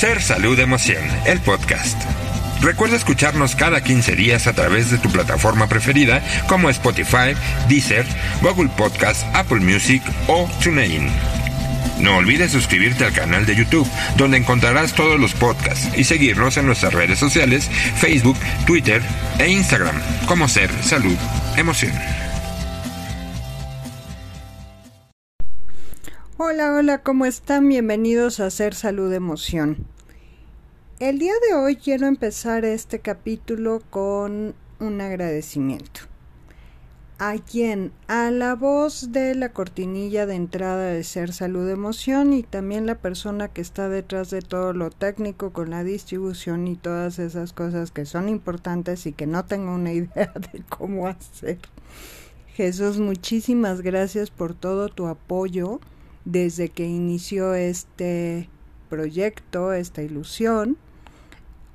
Ser Salud Emoción, el podcast. Recuerda escucharnos cada 15 días a través de tu plataforma preferida como Spotify, Deezer, Google Podcast, Apple Music o TuneIn. No olvides suscribirte al canal de YouTube, donde encontrarás todos los podcasts y seguirnos en nuestras redes sociales, Facebook, Twitter e Instagram, como Ser Salud Emoción. Hola, hola, ¿cómo están? Bienvenidos a Ser Salud Emoción. El día de hoy quiero empezar este capítulo con un agradecimiento. ¿A quién? A la voz de la cortinilla de entrada de Ser Salud Emoción y también la persona que está detrás de todo lo técnico con la distribución y todas esas cosas que son importantes y que no tengo una idea de cómo hacer. Jesús, muchísimas gracias por todo tu apoyo desde que inició este proyecto, esta ilusión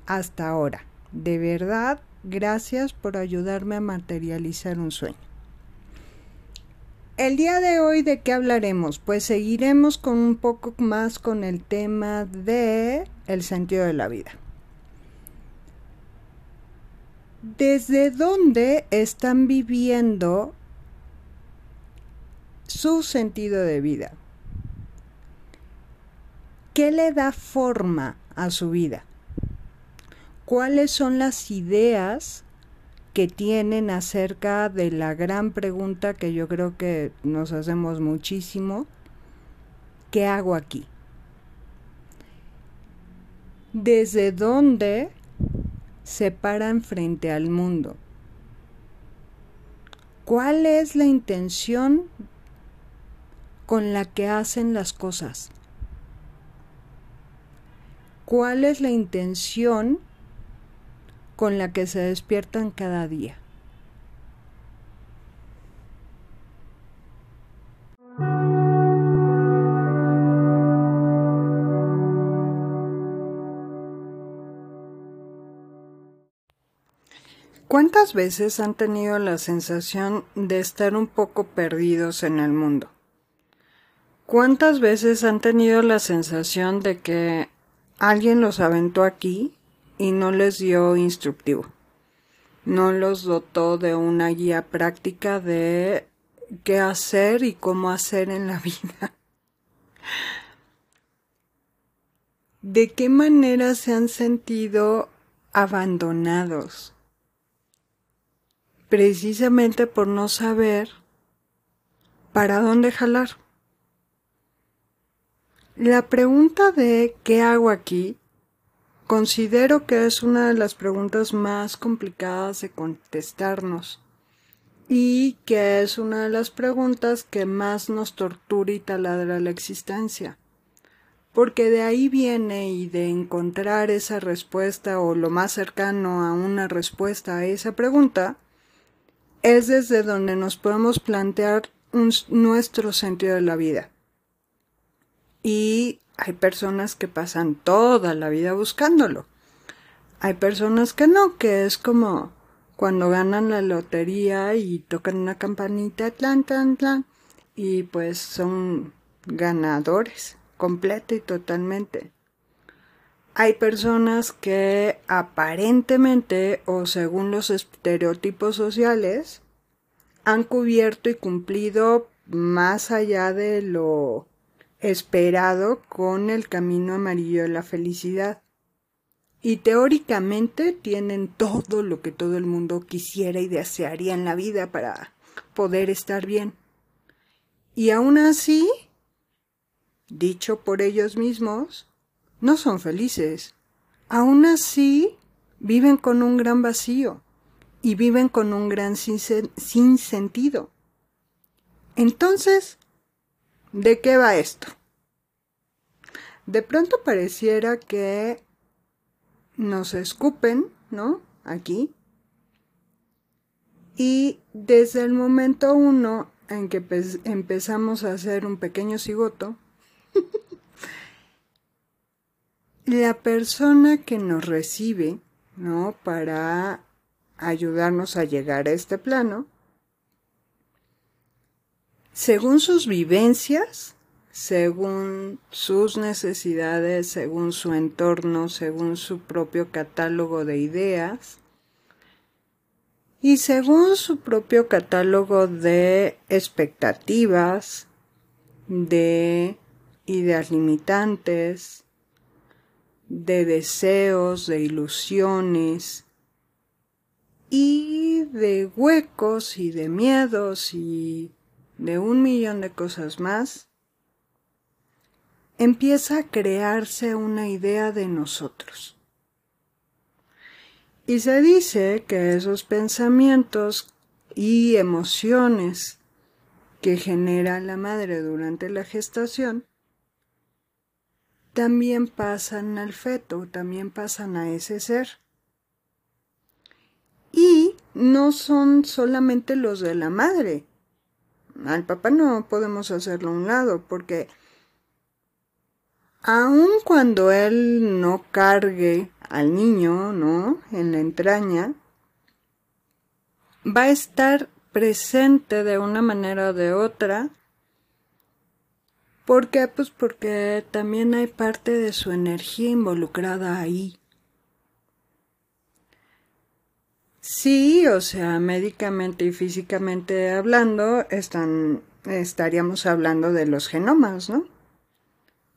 hasta ahora. De verdad, gracias por ayudarme a materializar un sueño. El día de hoy, ¿de qué hablaremos? Pues seguiremos con un poco más con el tema de el sentido de la vida. ¿Desde dónde están viviendo su sentido de vida? ¿Qué le da forma a su vida? cuáles son las ideas que tienen acerca de la gran pregunta que yo creo que nos hacemos muchísimo, ¿qué hago aquí? ¿Desde dónde se paran frente al mundo? ¿Cuál es la intención con la que hacen las cosas? ¿Cuál es la intención con la que se despiertan cada día. ¿Cuántas veces han tenido la sensación de estar un poco perdidos en el mundo? ¿Cuántas veces han tenido la sensación de que alguien los aventó aquí y no les dio instructivo. No los dotó de una guía práctica de qué hacer y cómo hacer en la vida. ¿De qué manera se han sentido abandonados? Precisamente por no saber para dónde jalar. La pregunta de ¿qué hago aquí? Considero que es una de las preguntas más complicadas de contestarnos y que es una de las preguntas que más nos tortura y taladra la existencia. Porque de ahí viene y de encontrar esa respuesta o lo más cercano a una respuesta a esa pregunta, es desde donde nos podemos plantear nuestro sentido de la vida. Y hay personas que pasan toda la vida buscándolo. Hay personas que no, que es como cuando ganan la lotería y tocan una campanita, tlan, tlan, tlan, y pues son ganadores, completa y totalmente. Hay personas que aparentemente o según los estereotipos sociales han cubierto y cumplido más allá de lo esperado con el camino amarillo de la felicidad. Y teóricamente tienen todo lo que todo el mundo quisiera y desearía en la vida para poder estar bien. Y aún así, dicho por ellos mismos, no son felices. Aún así, viven con un gran vacío y viven con un gran sin, sentido. Entonces, ¿De qué va esto? De pronto pareciera que nos escupen, ¿no? Aquí. Y desde el momento uno en que empezamos a hacer un pequeño cigoto, la persona que nos recibe, ¿no? Para ayudarnos a llegar a este plano, según sus vivencias, según sus necesidades, según su entorno, según su propio catálogo de ideas y según su propio catálogo de expectativas, de ideas limitantes, de deseos, de ilusiones y de huecos y de miedos y de un millón de cosas más, empieza a crearse una idea de nosotros. Y se dice que esos pensamientos y emociones que genera la madre durante la gestación también pasan al feto, también pasan a ese ser. Y no son solamente los de la madre. Al papá no podemos hacerlo a un lado porque aun cuando él no cargue al niño, ¿no? En la entraña, va a estar presente de una manera o de otra ¿Por qué? Pues porque también hay parte de su energía involucrada ahí. Sí, o sea, médicamente y físicamente hablando, están, estaríamos hablando de los genomas, ¿no?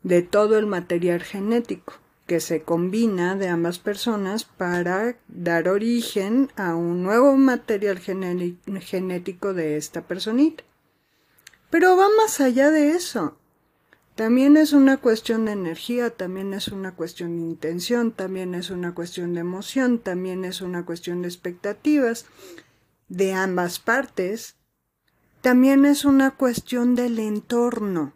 De todo el material genético que se combina de ambas personas para dar origen a un nuevo material genético de esta personita. Pero va más allá de eso. También es una cuestión de energía, también es una cuestión de intención, también es una cuestión de emoción, también es una cuestión de expectativas de ambas partes. También es una cuestión del entorno,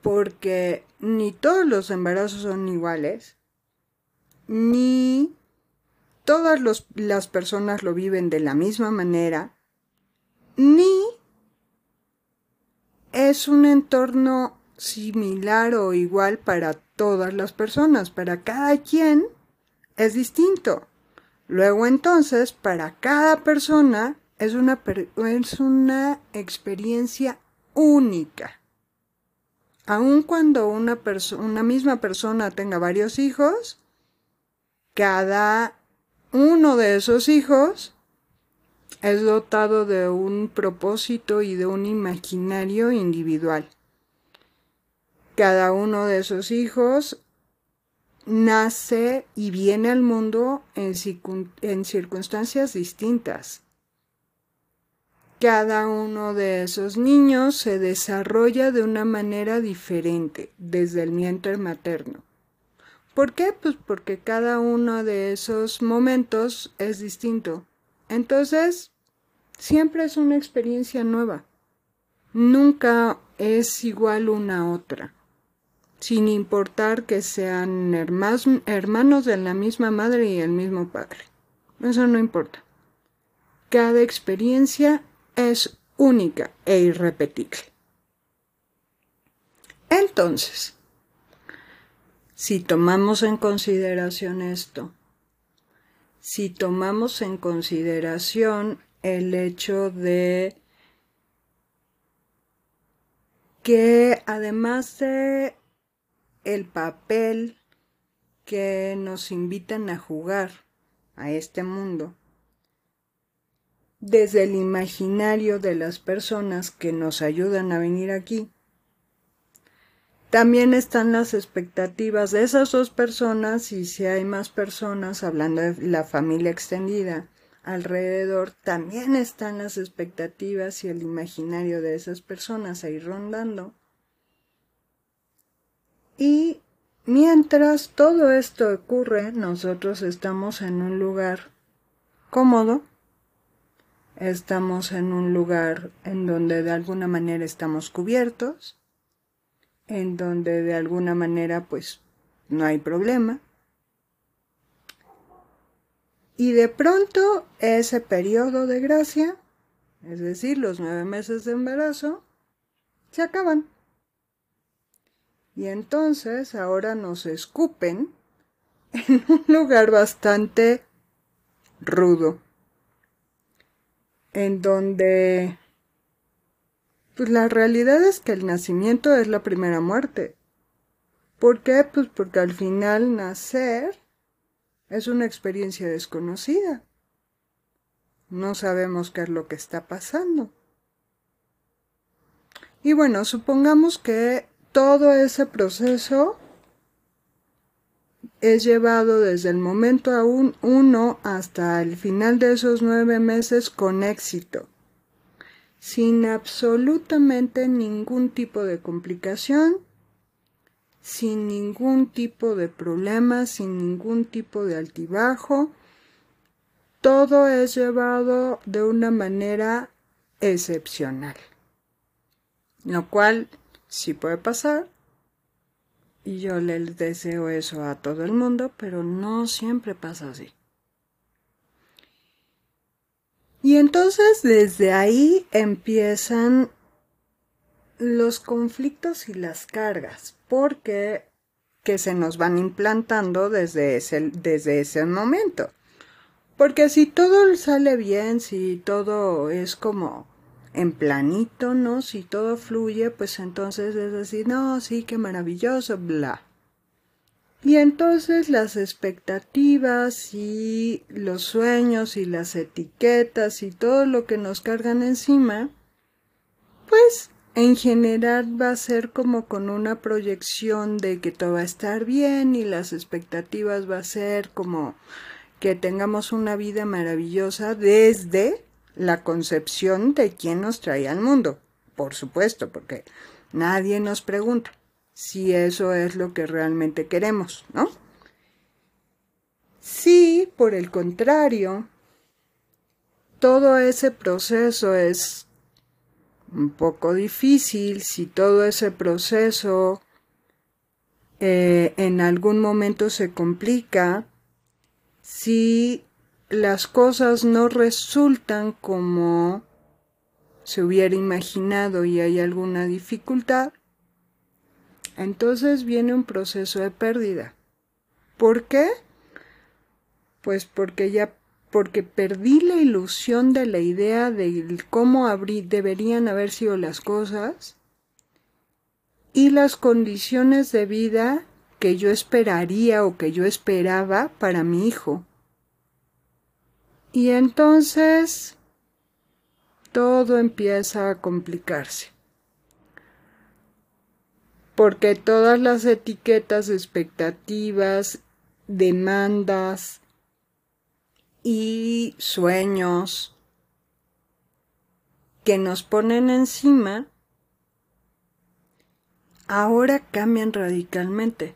porque ni todos los embarazos son iguales, ni todas las personas lo viven de la misma manera, ni es un entorno similar o igual para todas las personas, para cada quien es distinto. Luego entonces, para cada persona es una, es una experiencia única. Aun cuando una, una misma persona tenga varios hijos, cada uno de esos hijos es dotado de un propósito y de un imaginario individual. Cada uno de esos hijos nace y viene al mundo en, circunstancias distintas. Cada uno de esos niños se desarrolla de una manera diferente desde el vientre materno. ¿Por qué? Pues porque cada uno de esos momentos es distinto. Entonces, siempre es una experiencia nueva. Nunca es igual una a otra sin importar que sean hermanos de la misma madre y el mismo padre. Eso no importa. Cada experiencia es única e irrepetible. Entonces, si tomamos en consideración esto, si tomamos en consideración el hecho de que además de el papel que nos invitan a jugar a este mundo desde el imaginario de las personas que nos ayudan a venir aquí. También están las expectativas de esas dos personas y si hay más personas hablando de la familia extendida alrededor, también están las expectativas y el imaginario de esas personas ahí rondando. Y mientras todo esto ocurre, nosotros estamos en un lugar cómodo, estamos en un lugar en donde de alguna manera estamos cubiertos, en donde de alguna manera pues no hay problema. Y de pronto ese periodo de gracia, es decir, los nueve meses de embarazo, se acaban. Y entonces ahora nos escupen en un lugar bastante rudo, en donde Pues la realidad es que el nacimiento es la primera muerte. ¿Por qué? Pues porque al final nacer es una experiencia desconocida. No sabemos qué es lo que está pasando. Y bueno, supongamos que todo ese proceso es llevado desde el momento aún uno hasta el final de esos nueve meses con éxito, sin absolutamente ningún tipo de complicación, sin ningún tipo de problema, sin ningún tipo de altibajo. Todo es llevado de una manera excepcional, lo cual sí puede pasar, y yo les deseo eso a todo el mundo, pero no siempre pasa así. Y entonces desde ahí empiezan los conflictos y las cargas, porque que se nos van implantando desde ese, desde ese momento. Porque si todo sale bien, si todo es como en planito, ¿no? Si todo fluye, pues entonces es así, no, sí, qué maravilloso, bla. Y entonces las expectativas y los sueños y las etiquetas y todo lo que nos cargan encima, pues en general va a ser como con una proyección de que todo va a estar bien y las expectativas va a ser como que tengamos una vida maravillosa desde la concepción de quién nos trae al mundo, por supuesto, porque nadie nos pregunta si eso es lo que realmente queremos, ¿no? Si, por el contrario, todo ese proceso es un poco difícil, si todo ese proceso eh, en algún momento se complica, si las cosas no resultan como se hubiera imaginado y hay alguna dificultad, entonces viene un proceso de pérdida. ¿Por qué? Pues porque ya porque perdí la ilusión de la idea de cómo deberían haber sido las cosas y las condiciones de vida que yo esperaría o que yo esperaba para mi hijo. Y entonces todo empieza a complicarse. Porque todas las etiquetas, expectativas, demandas y sueños que nos ponen encima ahora cambian radicalmente.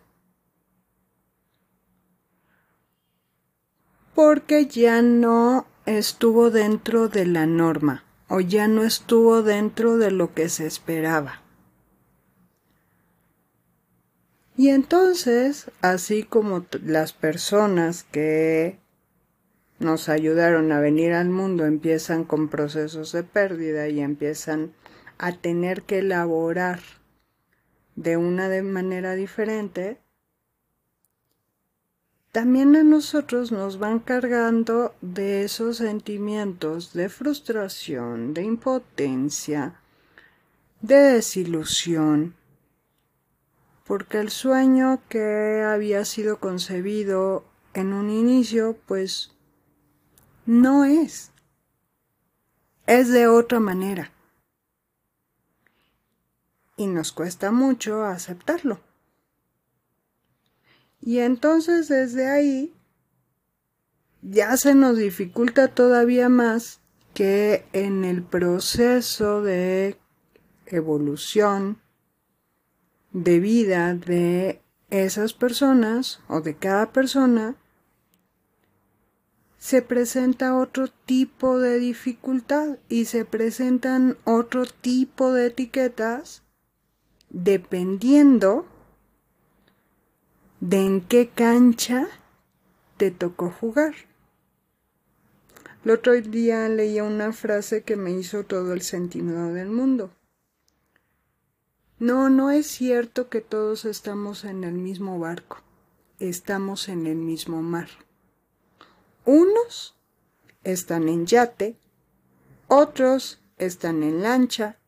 Porque ya no estuvo dentro de la norma o ya no estuvo dentro de lo que se esperaba. Y entonces, así como las personas que nos ayudaron a venir al mundo empiezan con procesos de pérdida y empiezan a tener que elaborar de una manera diferente, también a nosotros nos van cargando de esos sentimientos de frustración, de impotencia, de desilusión, porque el sueño que había sido concebido en un inicio, pues no es, es de otra manera. Y nos cuesta mucho aceptarlo. Y entonces desde ahí ya se nos dificulta todavía más que en el proceso de evolución de vida de esas personas o de cada persona se presenta otro tipo de dificultad y se presentan otro tipo de etiquetas dependiendo de en qué cancha te tocó jugar. El otro día leía una frase que me hizo todo el sentido del mundo. No, no es cierto que todos estamos en el mismo barco, estamos en el mismo mar. Unos están en yate, otros están en lancha,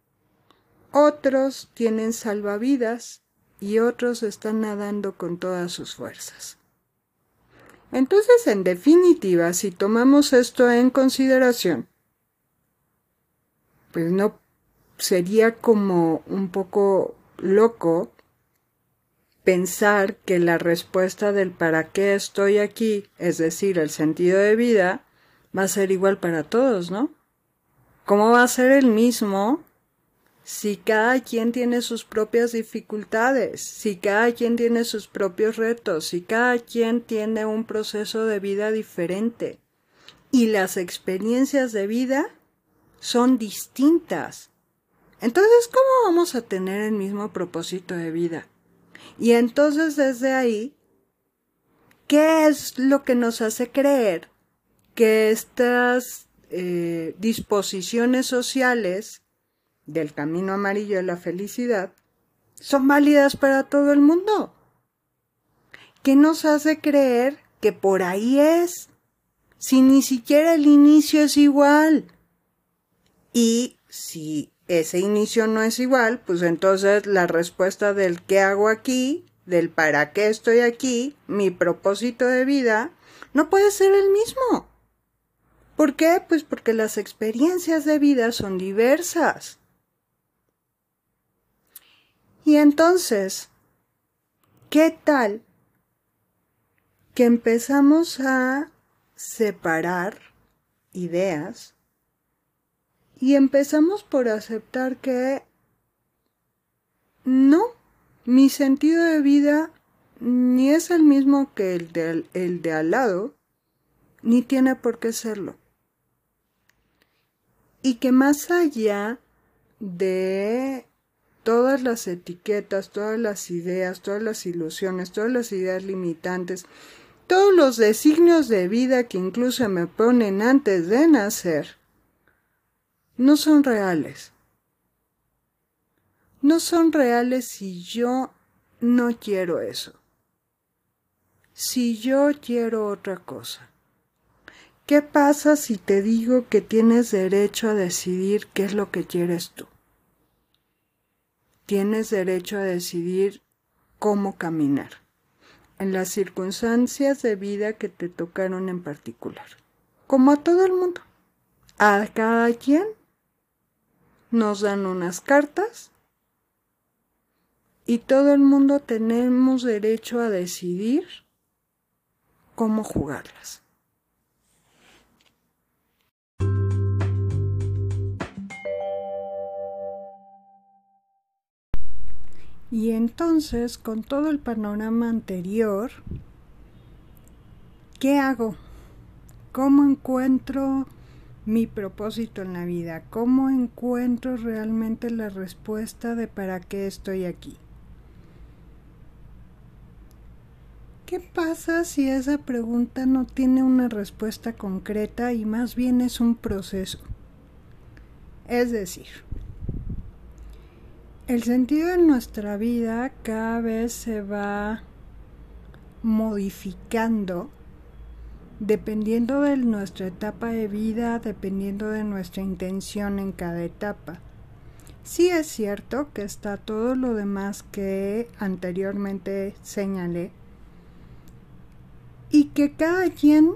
otros tienen salvavidas y otros están nadando con todas sus fuerzas. Entonces, en definitiva, si tomamos esto en consideración, pues no sería como un poco loco pensar que la respuesta del para qué estoy aquí, es decir, el sentido de vida, va a ser igual para todos, ¿no? ¿Cómo va a ser el mismo si cada quien tiene sus propias dificultades, si cada quien tiene sus propios retos, si cada quien tiene un proceso de vida diferente? Y las experiencias de vida son distintas. Entonces, ¿cómo vamos a tener el mismo propósito de vida? Y entonces desde ahí, ¿qué es lo que nos hace creer que estas eh, disposiciones sociales del camino amarillo de la felicidad son válidas para todo el mundo? ¿Qué nos hace creer que por ahí es? Si ni siquiera el inicio es igual. Y si ese inicio no es igual, pues entonces la respuesta del qué hago aquí, del para qué estoy aquí, mi propósito de vida, no puede ser el mismo. ¿Por qué? Pues porque las experiencias de vida son diversas. Y entonces, ¿qué tal que empezamos a separar ideas y empezamos por aceptar que no, mi sentido de vida ni es el mismo que el de, el de al lado, ni tiene por qué serlo. Y que más allá de todas las etiquetas, todas las ideas, todas las ilusiones, todas las ideas limitantes, todos los designios de vida que incluso me ponen antes de nacer, no son reales. No son reales si yo no quiero eso. Si yo quiero otra cosa. ¿Qué pasa si te digo que tienes derecho a decidir qué es lo que quieres tú? Tienes derecho a decidir cómo caminar, en las circunstancias de vida que te tocaron en particular, como a todo el mundo. A cada quien nos dan unas cartas y todo el mundo tenemos derecho a decidir cómo jugarlas. Y entonces, con todo el panorama anterior, ¿qué hago? ¿Cómo encuentro mi propósito en la vida, cómo encuentro realmente la respuesta de para qué estoy aquí. ¿Qué pasa si esa pregunta no tiene una respuesta concreta y más bien es un proceso? Es decir, el sentido de nuestra vida cada vez se va modificando dependiendo de nuestra etapa de vida, dependiendo de nuestra intención en cada etapa. Sí es cierto que está todo lo demás que anteriormente señalé y que cada quien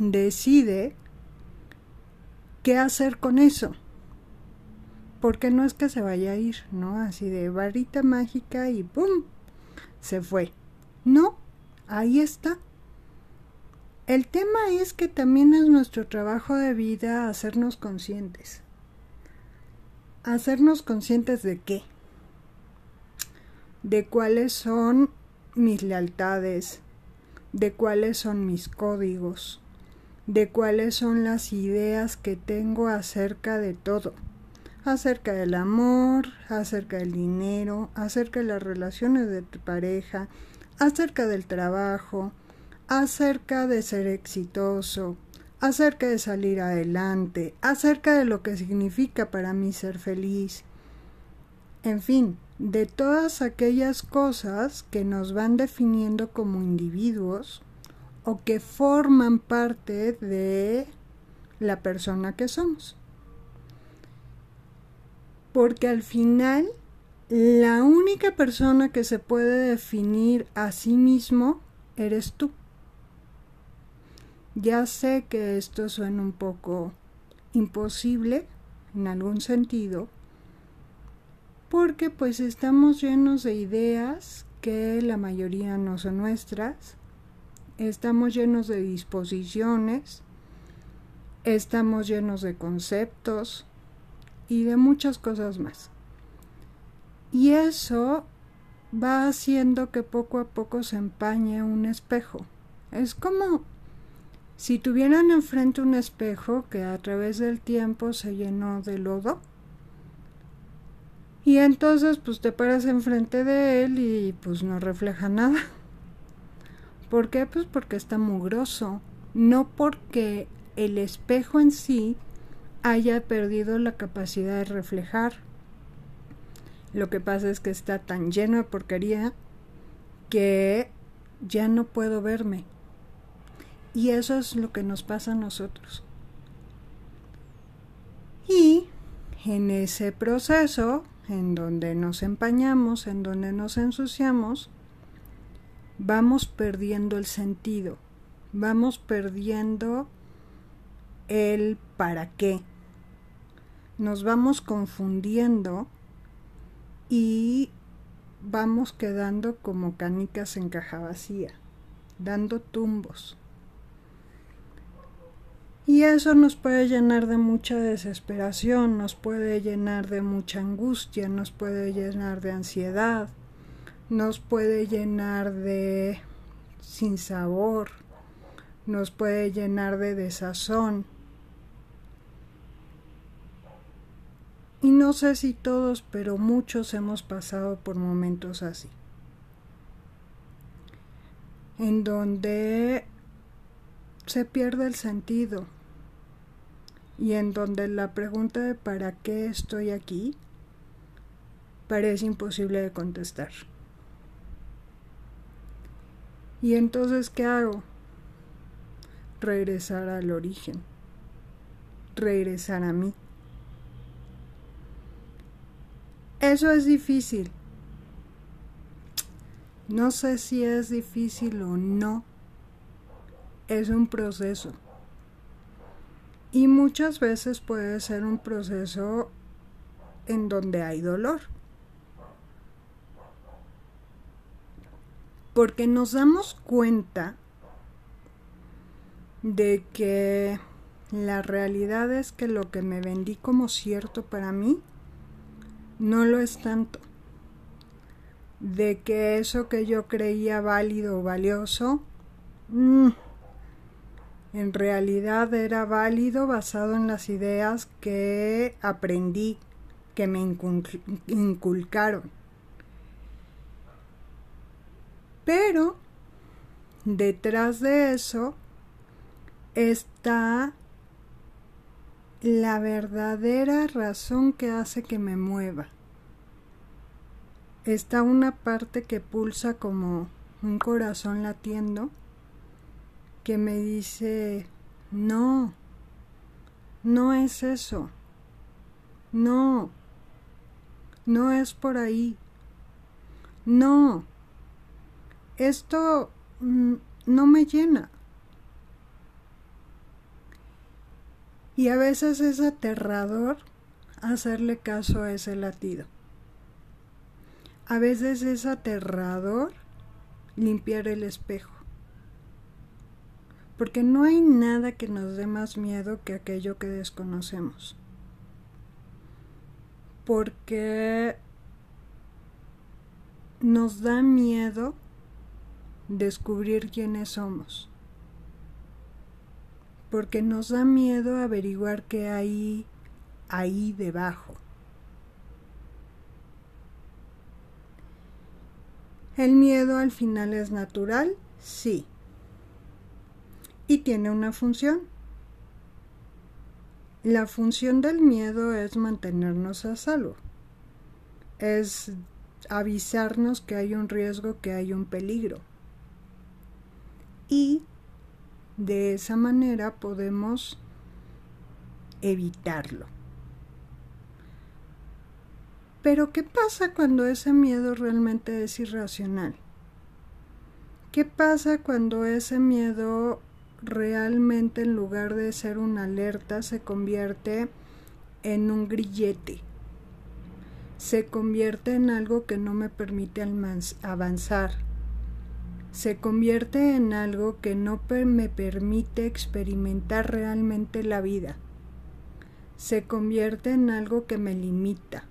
decide qué hacer con eso. Porque no es que se vaya a ir, ¿no? Así de varita mágica y ¡pum! Se fue. No, ahí está. El tema es que también es nuestro trabajo de vida hacernos conscientes. Hacernos conscientes de qué? De cuáles son mis lealtades, de cuáles son mis códigos, de cuáles son las ideas que tengo acerca de todo, acerca del amor, acerca del dinero, acerca de las relaciones de tu pareja, acerca del trabajo, acerca de ser exitoso, acerca de salir adelante, acerca de lo que significa para mí ser feliz, en fin, de todas aquellas cosas que nos van definiendo como individuos o que forman parte de la persona que somos. Porque al final, la única persona que se puede definir a sí mismo eres tú. Ya sé que esto suena un poco imposible en algún sentido, porque pues estamos llenos de ideas que la mayoría no son nuestras, estamos llenos de disposiciones, estamos llenos de conceptos y de muchas cosas más. Y eso va haciendo que poco a poco se empañe un espejo. Es como si tuvieran enfrente un espejo que a través del tiempo se llenó de lodo, y entonces pues te paras enfrente de él y pues no refleja nada. ¿Por qué? Pues porque está mugroso, no porque el espejo en sí haya perdido la capacidad de reflejar. Lo que pasa es que está tan lleno de porquería que ya no puedo verme. Y eso es lo que nos pasa a nosotros. Y en ese proceso, en donde nos empañamos, en donde nos ensuciamos, vamos perdiendo el sentido, vamos perdiendo el para qué. Nos vamos confundiendo y vamos quedando como canicas en caja vacía, dando tumbos. Y eso nos puede llenar de mucha desesperación, nos puede llenar de mucha angustia, nos puede llenar de ansiedad, nos puede llenar de sinsabor, nos puede llenar de desazón. Y no sé si todos, pero muchos hemos pasado por momentos así. En donde se pierde el sentido y en donde la pregunta de ¿para qué estoy aquí? parece imposible de contestar. ¿Y entonces qué hago? Regresar al origen, regresar a mí. Eso es difícil. No sé si es difícil o no. Es un proceso. Y muchas veces puede ser un proceso en donde hay dolor. Porque nos damos cuenta de que la realidad es que lo que me vendí como cierto para mí no lo es tanto. De que eso que yo creía válido o valioso, mm, en realidad era válido basado en las ideas que aprendí, que me inculcaron. Pero detrás de eso está la verdadera razón que hace que me mueva. Está una parte que pulsa como un corazón latiendo que me dice, no, no es eso, no, no es por ahí, no, esto mm, no me llena. Y a veces es aterrador hacerle caso a ese latido. A veces es aterrador limpiar el espejo porque no hay nada que nos dé más miedo que aquello que desconocemos. Porque nos da miedo descubrir quiénes somos. Porque nos da miedo averiguar qué hay ahí debajo. ¿El miedo al final es natural? Sí y tiene una función. La función del miedo es mantenernos a salvo. Es avisarnos que hay un riesgo, que hay un peligro. Y de esa manera podemos evitarlo. Pero ¿qué pasa cuando ese miedo realmente es irracional? ¿Qué pasa cuando ese miedo realmente en lugar de ser una alerta se convierte en un grillete? Se convierte en algo que no me permite avanzar. Se convierte en algo que no me permite experimentar realmente la vida. Se convierte en algo que me limita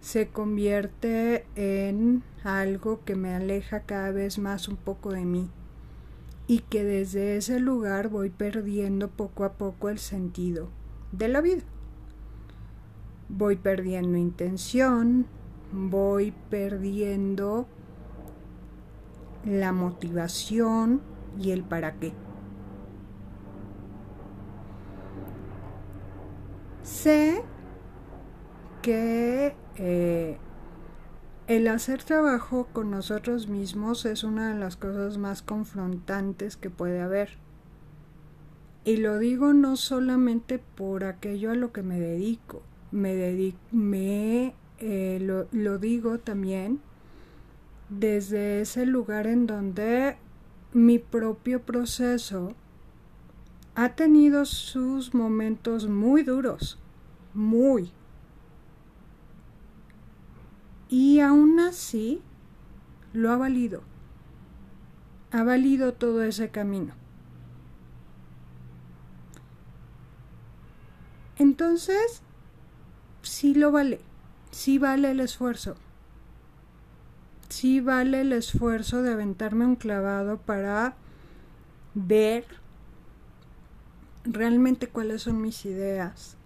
se convierte en algo que me aleja cada vez más un poco de mí y que desde ese lugar voy perdiendo poco a poco el sentido de la vida. Voy perdiendo intención, voy perdiendo la motivación y el para qué. Sé que eh, el hacer trabajo con nosotros mismos es una de las cosas más confrontantes que puede haber. Y lo digo no solamente por aquello a lo que me dedico, me, me eh, lo, lo digo también desde ese lugar en donde mi propio proceso ha tenido sus momentos muy duros, muy, y aún así lo ha valido. Ha valido todo ese camino. Entonces, sí lo vale, sí vale el esfuerzo. Sí vale el esfuerzo de aventarme un clavado para ver realmente cuáles son mis ideas,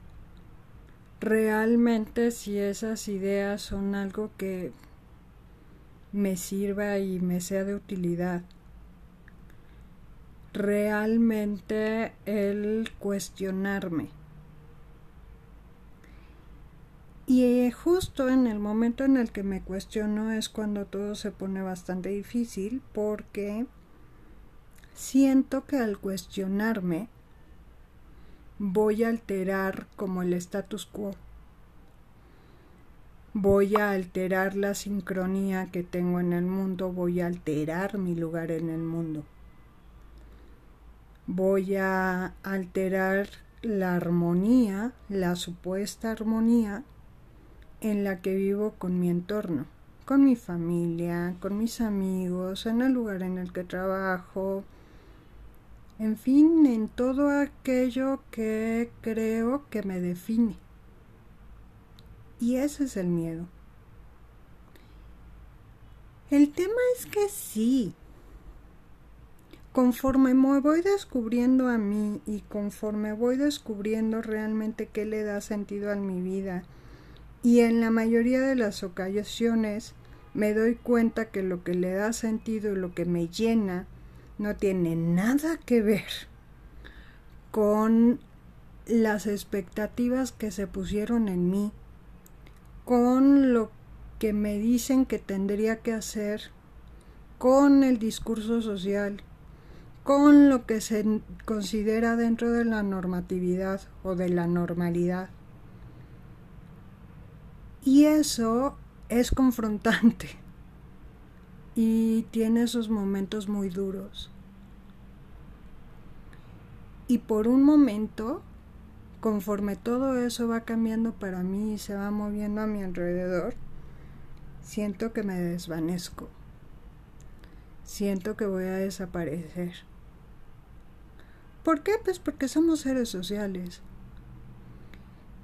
realmente si esas ideas son algo que me sirva y me sea de utilidad. Realmente el cuestionarme. Y justo en el momento en el que me cuestiono es cuando todo se pone bastante difícil porque siento que al cuestionarme voy a alterar como el status quo. Voy a alterar la sincronía que tengo en el mundo, voy a alterar mi lugar en el mundo. Voy a alterar la armonía, la supuesta armonía en la que vivo con mi entorno, con mi familia, con mis amigos, en el lugar en el que trabajo, en fin, en todo aquello que creo que me define. Y ese es el miedo. El tema es que sí. Conforme me voy descubriendo a mí y conforme voy descubriendo realmente qué le da sentido a mi vida, y en la mayoría de las ocasiones me doy cuenta que lo que le da sentido y lo que me llena no tiene nada que ver con las expectativas que se pusieron en mí, con lo que me dicen que tendría que hacer, con el discurso social, con lo que se considera dentro de la normatividad o de la normalidad. Y eso es confrontante y tiene esos momentos muy duros. Y por un momento, conforme todo eso va cambiando para mí y se va moviendo a mi alrededor, siento que me desvanezco. Siento que voy a desaparecer. ¿Por qué? Pues porque somos seres sociales.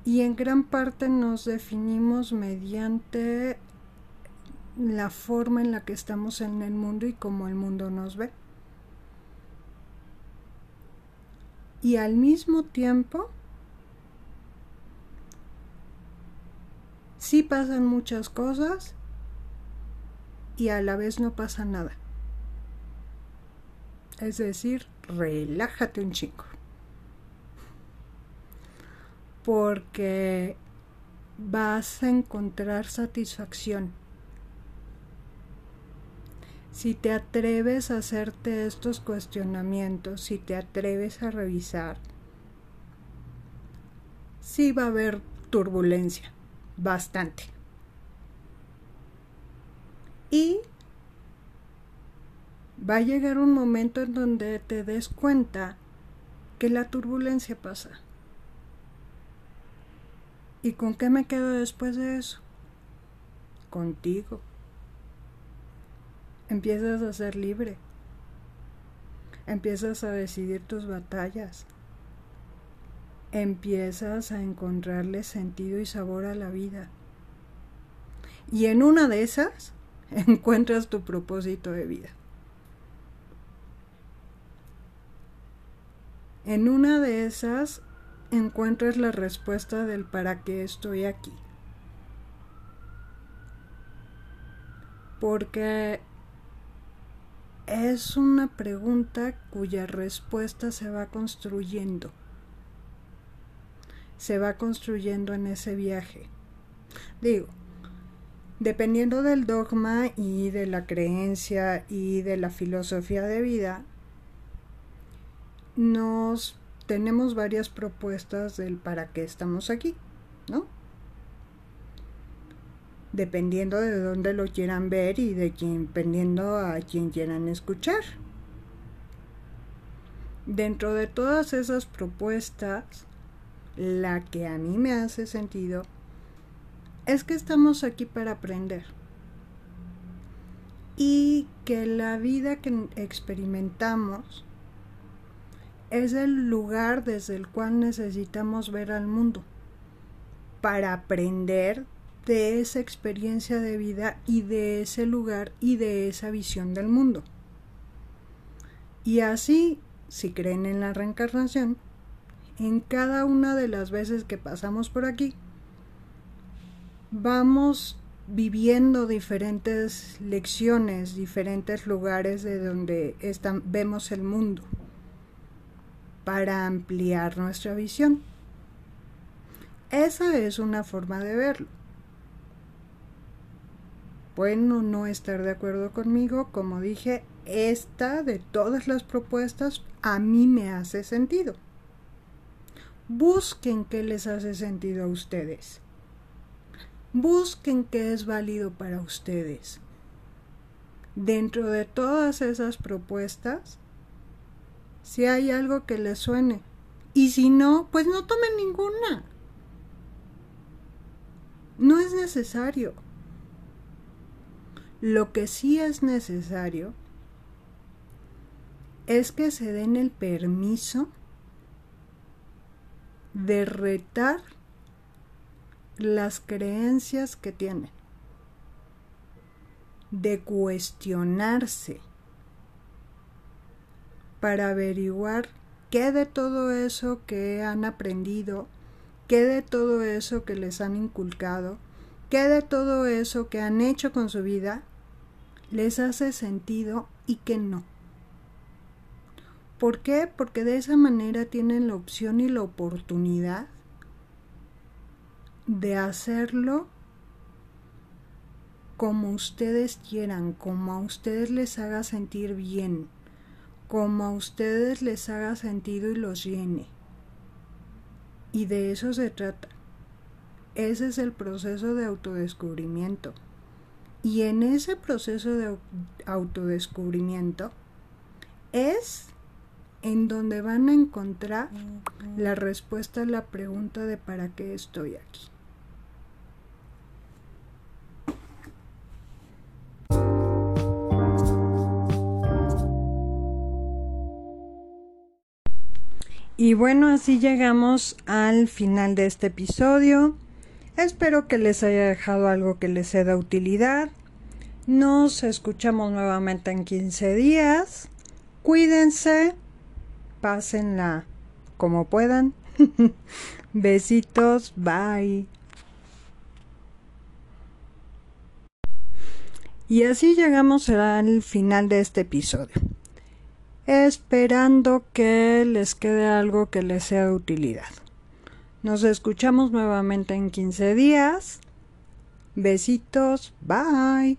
Y en gran parte nos definimos mediante la forma en la que estamos en el mundo y cómo el mundo nos ve. Y al mismo tiempo, sí pasan muchas cosas y a la vez no pasa nada. Es decir, relájate un chico. Porque vas a encontrar satisfacción si te atreves a hacerte estos cuestionamientos, si te atreves a revisar, sí va a haber turbulencia, bastante. Y va a llegar un momento en donde te des cuenta que la turbulencia pasa. ¿Y con qué me quedo después de eso? Contigo. Empiezas a ser libre. Empiezas a decidir tus batallas. Empiezas a encontrarle sentido y sabor a la vida. Y en una de esas encuentras tu propósito de vida. En una de esas encuentras la respuesta del para qué estoy aquí. Porque es una pregunta cuya respuesta se va construyendo. Se va construyendo en ese viaje. Digo, dependiendo del dogma y de la creencia y de la filosofía de vida, nos tenemos varias propuestas del para qué estamos aquí, ¿no? Dependiendo de dónde lo quieran ver y de quién, dependiendo a quién quieran escuchar. Dentro de todas esas propuestas, la que a mí me hace sentido es que estamos aquí para aprender y que la vida que experimentamos es el lugar desde el cual necesitamos ver al mundo para aprender de esa experiencia de vida y de ese lugar y de esa visión del mundo. Y así, si creen en la reencarnación, en cada una de las veces que pasamos por aquí, vamos viviendo diferentes lecciones, diferentes lugares de donde vemos el mundo para ampliar nuestra visión. Esa es una forma de verlo. Bueno, no estar de acuerdo conmigo, como dije, esta de todas las propuestas a mí me hace sentido. Busquen qué les hace sentido a ustedes. Busquen qué es válido para ustedes. Dentro de todas esas propuestas, si hay algo que les suene. Y si no, pues no tomen ninguna. No es necesario. Lo que sí es necesario es que se den el permiso de retar las creencias que tienen, de cuestionarse para averiguar qué de todo eso que han aprendido, qué de todo eso que les han inculcado, qué de todo eso que han hecho con su vida les hace sentido y qué no. ¿Por qué? Porque de esa manera tienen la opción y la oportunidad de hacerlo como ustedes quieran, como a ustedes les haga sentir bien como a ustedes les haga sentido y los llene. Y de eso se trata. Ese es el proceso de autodescubrimiento. Y en ese proceso de autodescubrimiento es en donde van a encontrar la respuesta a la pregunta de para qué estoy aquí. Y bueno, así llegamos al final de este episodio. Espero que les haya dejado algo que les sea de utilidad. Nos escuchamos nuevamente en 15 días. Cuídense. Pásenla como puedan. Besitos. Bye. Y así llegamos al final de este episodio esperando que les quede algo que les sea de utilidad. Nos escuchamos nuevamente en 15 días. Besitos, bye.